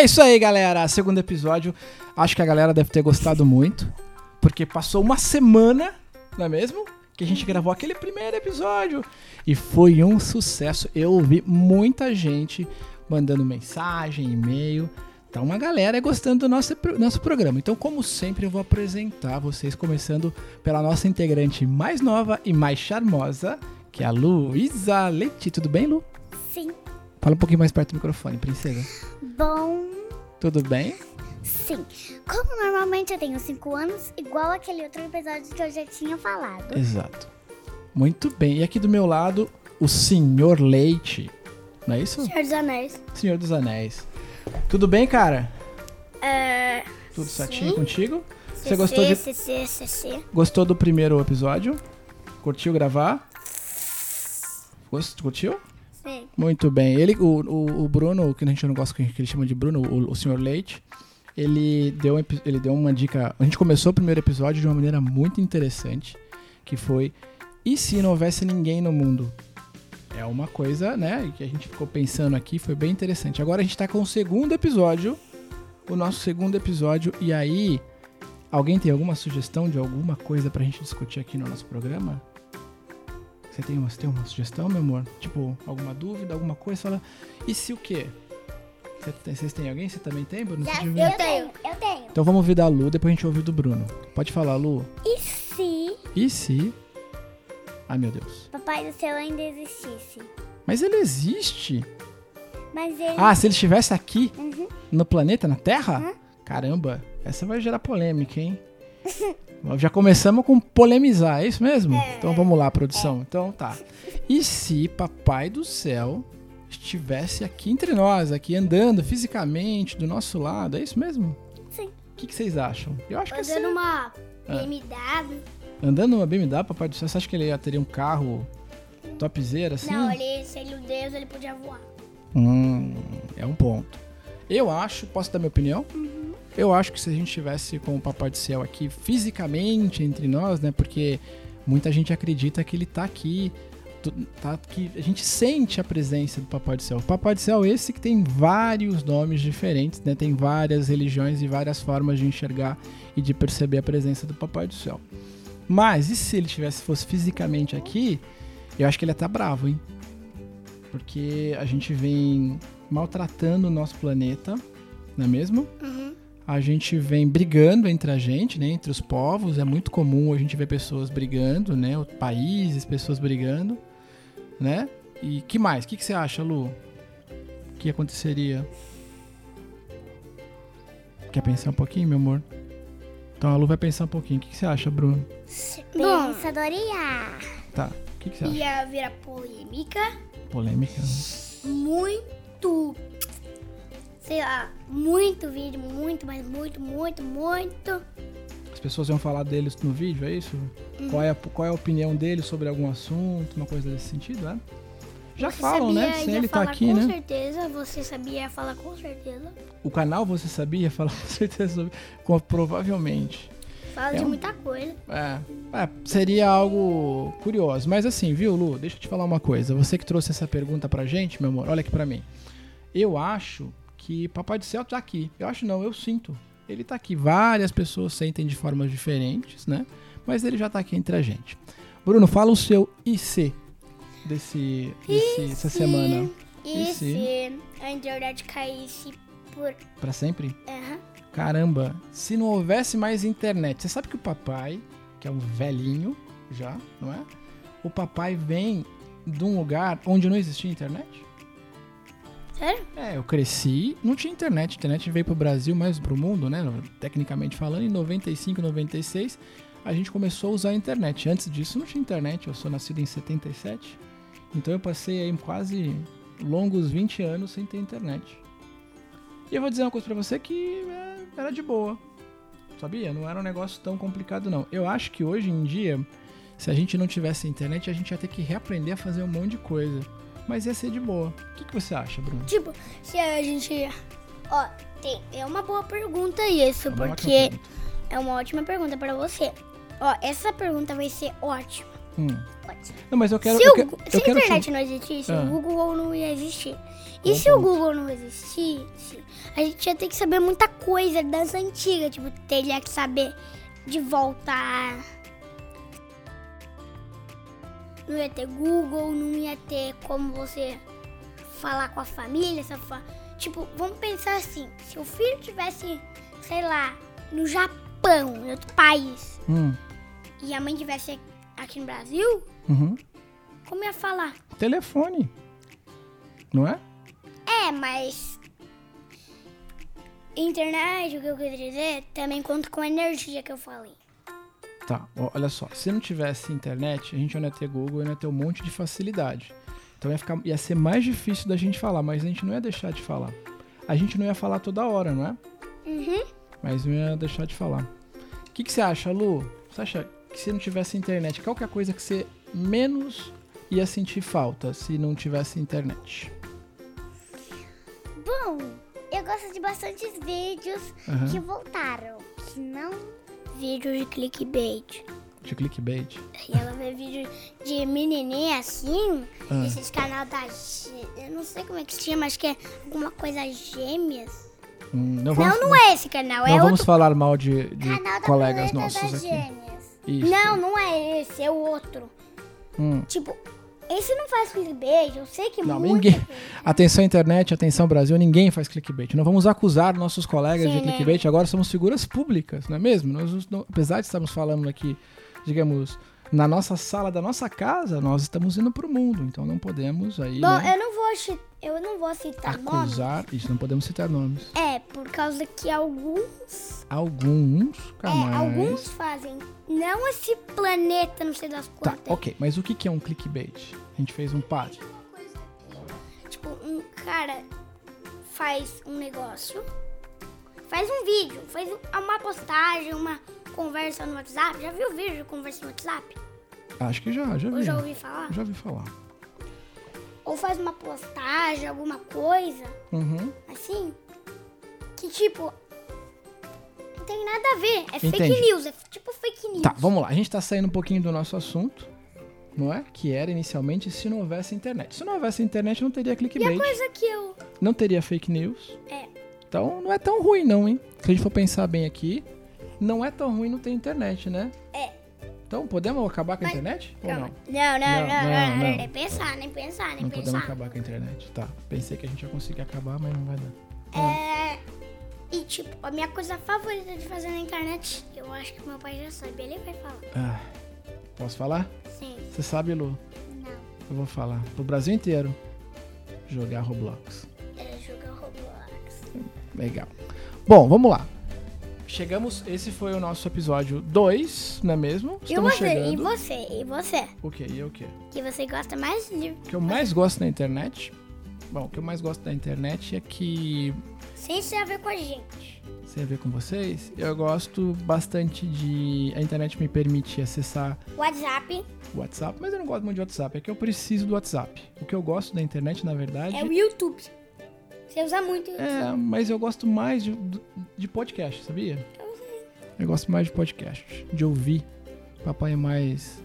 É isso aí, galera. Segundo episódio. Acho que a galera deve ter gostado muito. Porque passou uma semana, não é mesmo? Que a gente gravou aquele primeiro episódio. E foi um sucesso. Eu ouvi muita gente mandando mensagem, e-mail. Tá uma galera gostando do nosso, nosso programa. Então, como sempre, eu vou apresentar vocês, começando pela nossa integrante mais nova e mais charmosa, que é a Luísa Leite. Tudo bem, Lu? Sim. Fala um pouquinho mais perto do microfone, princesa. Bom. Tudo bem? Sim. Como normalmente eu tenho 5 anos, igual aquele outro episódio que eu já tinha falado. Exato. Muito bem. E aqui do meu lado, o Senhor Leite. Não é isso? Senhor dos Anéis. Senhor dos Anéis. Tudo bem, cara? É. Tudo certinho contigo? Você gostou de gostou do primeiro episódio? Curtiu gravar? Gost- Curtiu? Muito bem. Ele, o, o, o Bruno, que a gente não gosta que ele chama de Bruno, o, o Senhor Leite, ele deu, ele deu uma dica. A gente começou o primeiro episódio de uma maneira muito interessante, que foi e se não houvesse ninguém no mundo? É uma coisa, né, que a gente ficou pensando aqui, foi bem interessante. Agora a gente tá com o segundo episódio, o nosso segundo episódio, e aí, alguém tem alguma sugestão de alguma coisa pra gente discutir aqui no nosso programa? Você tem uma, você tem uma sugestão, meu amor? Tipo, alguma dúvida, alguma coisa? Fala, e se o quê? Vocês têm alguém? Você também tem, Bruno? Tiver- Eu tenho, eu tenho. Então vamos ouvir da Lu, depois a gente ouve do Bruno. Pode falar, Lu. E se E se... Ai, meu Deus. Papai do Céu ainda existisse? Mas ele existe. Mas ele. Ah, se ele estivesse aqui, Uhum. no planeta, na Terra? Caramba, essa vai gerar polêmica, hein? Já começamos com polemizar, é isso mesmo? Então vamos lá, produção. Então tá. E se Papai do Céu estivesse aqui entre nós, aqui andando fisicamente do nosso lado, é isso mesmo? Sim. O que, que vocês acham? Eu acho que Andando uma Ah. BMW. Andando numa BMW, Papai do Céu, você acha que ele ia teria um carro topzera assim? Não, ele, se ele o Deus, ele podia voar. Hum, é um ponto. Eu acho, posso dar minha opinião? Eu acho que se a gente tivesse com o Papai do Céu aqui fisicamente entre nós, né? Porque muita gente acredita que ele tá aqui, tá, que a gente sente a presença do Papai do Céu. O Papai do Céu é esse que tem vários nomes diferentes, né? Tem várias religiões e várias formas de enxergar e de perceber a presença do Papai do Céu. Mas e se ele tivesse fosse fisicamente aqui? Eu acho que ele ia estar bravo, hein? Porque a gente vem maltratando o nosso planeta, não é mesmo? Uhum. A gente vem brigando entre a gente, né? Entre os povos. É muito comum a gente ver pessoas brigando, né? Países, pessoas brigando, né? E que mais? O que, que você acha, Lu? O que aconteceria? Quer pensar um pouquinho, meu amor? Então a Lu vai pensar um pouquinho. O que, que você acha, Bruno? Pensadoria. Tá. O que, que você acha? Ia virar polêmica. Polêmica? Muito. Sei lá, muito vídeo, muito, mas muito, muito, muito. As pessoas iam falar deles no vídeo, é isso? Qual, é a, qual é a opinião deles sobre algum assunto, uma coisa desse sentido, é? Já Você falam, né? Sem ia ele tá falar aqui, com né? certeza, você sabia falar com certeza. O canal você sabia falar com certeza sobre. com- provavelmente. Fala É de um- muita coisa. É, é, seria algo curioso. Mas assim, viu, Lu? Deixa eu te falar uma coisa. Você que trouxe essa pergunta pra gente, meu amor, olha aqui pra mim. Eu acho que Papai do Céu tá aqui. Eu acho não, eu sinto. Ele tá aqui. Várias pessoas sentem de formas diferentes, né? Mas ele já tá aqui entre a gente. Bruno, fala o seu IC desse, desse essa semana. Se? se a internet caísse por. Pra sempre? Aham. Caramba, se não houvesse mais internet, você sabe que o papai, que é um velhinho já, não é? O papai vem de um lugar onde não existia internet? Sério? É, eu cresci, não tinha internet. A internet veio pro Brasil, mais pro mundo, né? Tecnicamente falando, em 95, 96, a gente começou a usar a internet. Antes disso não tinha internet, eu sou nascido em 77. Então eu passei aí quase longos 20 anos sem ter internet. E eu vou dizer uma coisa pra você que é, era de boa. Sabia? Não era um negócio tão complicado não. Eu acho que hoje em dia, se a gente não tivesse internet, a gente ia ter que reaprender a fazer um monte de coisa. Mas ia ser de boa. O que, que você acha, Bruno? Tipo, se a gente. Ó, tem. É uma boa pergunta isso, É ótima porque é uma ótima pergunta pra você. Ó, essa pergunta vai ser ótima. Hum. Pode. Não, mas eu quero. se eu o quero, Gu- eu se a quero te- internet não existisse, Ah. o Google não ia existir. E Bom se o ponto. Google não existisse, a gente ia ter que saber muita coisa das antigas. Tipo, teria que saber de voltar. Não ia ter Google, não ia ter como você falar com a família. Fa... Tipo, vamos pensar assim: se o filho tivesse, sei lá, no Japão, em outro país, Hum. e a mãe tivesse aqui no Brasil, Uhum. como ia falar? Telefone. Não é? É, mas. Internet, o que eu queria dizer, também conta com a energia que eu falei. Tá, ó, olha só. Se não tivesse internet, a gente não ia ter Google, não ia ter um monte de facilidade. Então ia, ficar, ia ser mais difícil da gente falar, mas a gente não ia deixar de falar. A gente não ia falar toda hora, não é? Uhum. Mas não ia deixar de falar. O que, que você acha, Lu? Você acha que se não tivesse internet, qual que é a coisa que você menos ia sentir falta se não tivesse internet? Bom, eu gosto de bastantes vídeos Aham. que voltaram. Que não vídeos de clickbait. De clickbait. E ela vê vídeo de menininha assim, Ah. esses canal da... Eu não sei como é que se chama, acho que é alguma coisa gêmeas. Hum, não vamos, não, não é esse canal, não é vamos outro falar mal de, de colegas nossos aqui. Gêmeas. Isso. Não, não é esse, é o outro. Hum. Tipo, esse não faz clickbait, eu sei que Não, ninguém. Atenção internet, atenção Brasil, ninguém faz clickbait. Não vamos acusar nossos colegas Sim, de né? clickbait, agora somos figuras públicas, não é mesmo? Nós, apesar de estarmos falando aqui, digamos, na nossa sala da nossa casa, nós estamos indo pro mundo, então não podemos aí Bom, né, eu não vou eu não vou citar nomes. acusar, isso não podemos citar nomes. É, causa que alguns, Alguns, é, canais. alguns fazem não esse planeta, não sei das Tá, quantas. ok, mas o que que é um clickbait? A gente fez um par. Tipo, um cara faz um negócio, faz um vídeo, faz uma postagem, uma conversa no WhatsApp. Já viu vídeo de conversa no WhatsApp? Acho que já, já Ou vi. já ouvi falar? Já vi falar. Ou faz uma postagem, alguma coisa, Uhum. assim, que tipo, não tem nada a ver. É fake Entendi. news, é tipo fake news. Tá, vamos lá. A gente tá saindo um pouquinho do nosso assunto, não é? Que era inicialmente se não houvesse internet. Se não houvesse internet, não teria E a clickbait, coisa que eu. não teria fake news. É. Então não é tão ruim, não, hein? Se a gente for pensar bem aqui, não é tão ruim não ter internet, né? É. Então podemos acabar com a internet? Ou não? Não, não, Não, não. Nem pensar, nem pensar, nem Não podemos pensar. acabar com a internet. Tá. Pensei que a gente ia conseguir acabar, mas não vai dar. E tipo, a minha coisa favorita de fazer na internet, eu acho que meu pai já sabe, ele vai falar. Ah, posso falar? Sim. Você sabe, Lu? Não. Eu vou falar. Pro Brasil inteiro. Jogar Roblox. É jogar Roblox. Legal. Bom, vamos lá. Chegamos, esse foi o nosso episódio 2, não é mesmo? E Estamos você, e chegando. você, e você? O que? E o que? Que você gosta mais de. O que eu mais gosto da internet? Bom, o que eu mais gosto da internet é que, Sem ter a ver com a gente. sem a ver com vocês, eu gosto bastante de. A internet me permite acessar WhatsApp WhatsApp, mas eu não gosto muito de WhatsApp, é que eu preciso do WhatsApp. O que eu gosto da internet, na verdade. é o YouTube. Você usa muito o YouTube. É, mas eu gosto mais de, de podcast, sabia? Eu gosto mais de podcast, de ouvir. Papai é mais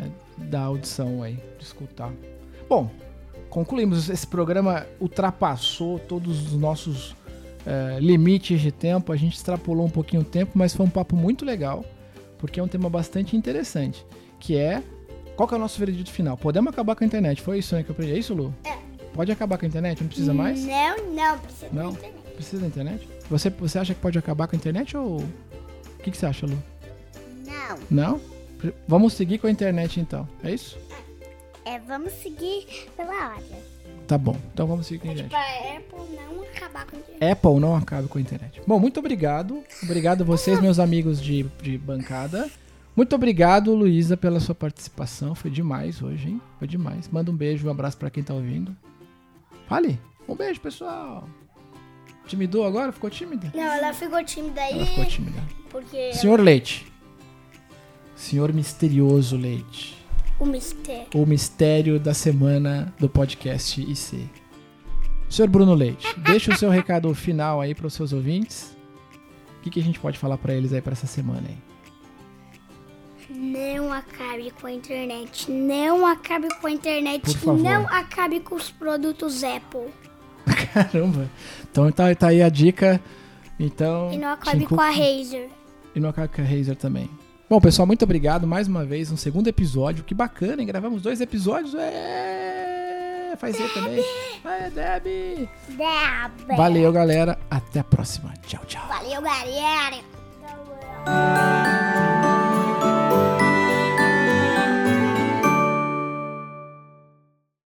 é, da audição aí, de escutar. Bom, concluímos. Esse programa ultrapassou todos os nossos é, limites de tempo. A gente extrapolou um pouquinho o tempo, mas foi um papo muito legal, porque é um tema bastante interessante, que é... Qual que é o nosso veredito final? Podemos acabar com a internet? Foi isso né, que eu aprendi? É isso, Lu? É. Pode acabar com a internet? Não precisa mais? Não, não, precisa da Não? internet. Precisa da internet? Você, você acha que pode acabar com a internet ou. O que, que você acha, Lu? Não. Não? Vamos seguir com a internet então. É isso? É, vamos seguir pela ordem. Tá bom. Então vamos seguir com a É internet. pra Apple não acabar com a internet. Apple não acabe com a internet. Bom, muito obrigado. Obrigado a vocês, meus amigos de, de bancada. Muito obrigado, Luísa, pela sua participação. Foi demais hoje, hein? Foi demais. Manda um beijo, um abraço pra quem tá ouvindo. Fale. Um beijo, pessoal. Timidou agora? Ficou tímida? Não, ela ficou tímida aí. Ela ficou tímida. Porque Senhor Leite. Senhor Misterioso Leite. O mistério. O mistério da semana do podcast IC. Senhor Bruno Leite, deixa o seu recado final aí para os seus ouvintes. O que, que a gente pode falar para eles aí para essa semana aí? Não acabe com a internet. Não acabe com a internet. Por favor. Não acabe com os produtos Apple. Caramba. Então tá, tá aí a dica. Então. E não acabe com a Razer. E no AK Razer também. Bom, pessoal, muito obrigado mais uma vez. Um segundo episódio. Que bacana, hein? Gravamos dois episódios. É... Faz aí também. É, Debbie. Deb. Valeu, galera. Até a próxima. Tchau, tchau. Valeu, galera.